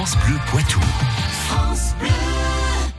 France Bleu Poitou.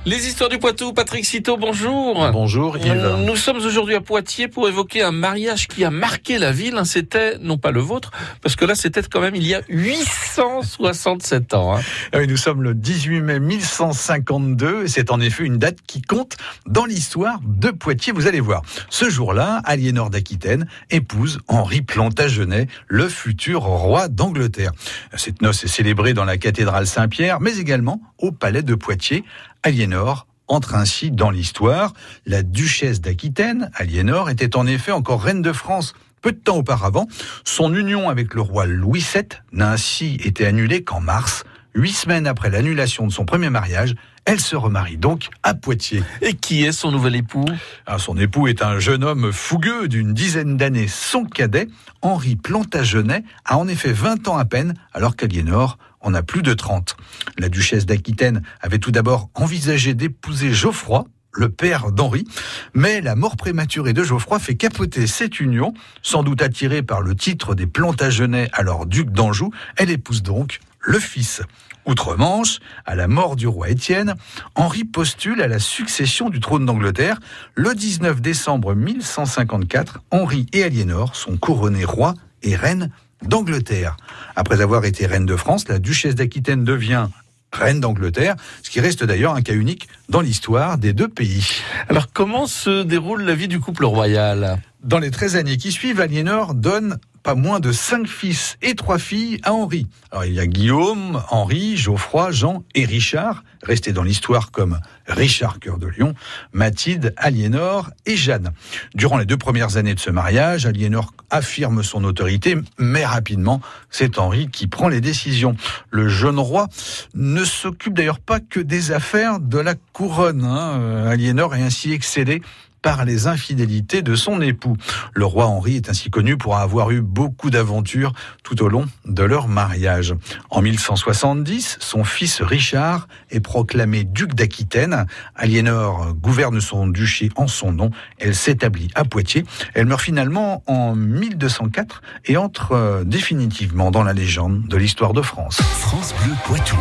Les histoires du Poitou, Patrick Citeau, bonjour. Bonjour Yves. Nous sommes aujourd'hui à Poitiers pour évoquer un mariage qui a marqué la ville. C'était, non pas le vôtre, parce que là c'était quand même il y a 867 ans. Hein. Ah oui, nous sommes le 18 mai 1152 et c'est en effet une date qui compte dans l'histoire de Poitiers. Vous allez voir, ce jour-là, Aliénor d'Aquitaine épouse Henri Plantagenet, le futur roi d'Angleterre. Cette noce est célébrée dans la cathédrale Saint-Pierre, mais également au palais de Poitiers Aliénor entre ainsi dans l'histoire. La duchesse d'Aquitaine, Aliénor, était en effet encore reine de France peu de temps auparavant. Son union avec le roi Louis VII n'a ainsi été annulée qu'en mars. Huit semaines après l'annulation de son premier mariage, elle se remarie donc à Poitiers. Et qui est son nouvel époux? Ah, Son époux est un jeune homme fougueux d'une dizaine d'années. Son cadet, Henri Plantagenet, a en effet 20 ans à peine, alors qu'Aliénor en a plus de 30. La duchesse d'Aquitaine avait tout d'abord envisagé d'épouser Geoffroy, le père d'Henri, mais la mort prématurée de Geoffroy fait capoter cette union, sans doute attirée par le titre des Plantagenets, alors duc d'Anjou, elle épouse donc le fils. Outre-Manche, à la mort du roi Étienne, Henri postule à la succession du trône d'Angleterre. Le 19 décembre 1154, Henri et Aliénor sont couronnés rois et reines d'Angleterre. Après avoir été reine de France, la duchesse d'Aquitaine devient reine d'Angleterre, ce qui reste d'ailleurs un cas unique dans l'histoire des deux pays. Alors comment se déroule la vie du couple royal? Dans les 13 années qui suivent, Aliénor donne pas moins de cinq fils et trois filles à Henri. Alors il y a Guillaume, Henri, Geoffroy, Jean et Richard, restés dans l'histoire comme Richard Cœur de Lion, Mathilde, Aliénor et Jeanne. Durant les deux premières années de ce mariage, Aliénor affirme son autorité, mais rapidement, c'est Henri qui prend les décisions. Le jeune roi ne s'occupe d'ailleurs pas que des affaires de la couronne. Hein. Aliénor est ainsi excédé par les infidélités de son époux. Le roi Henri est ainsi connu pour avoir eu beaucoup d'aventures tout au long de leur mariage. En 1170, son fils Richard est proclamé duc d'Aquitaine. Aliénor gouverne son duché en son nom. Elle s'établit à Poitiers. Elle meurt finalement en 1204 et entre euh, définitivement dans la légende de l'histoire de France. France Bleu Poitou.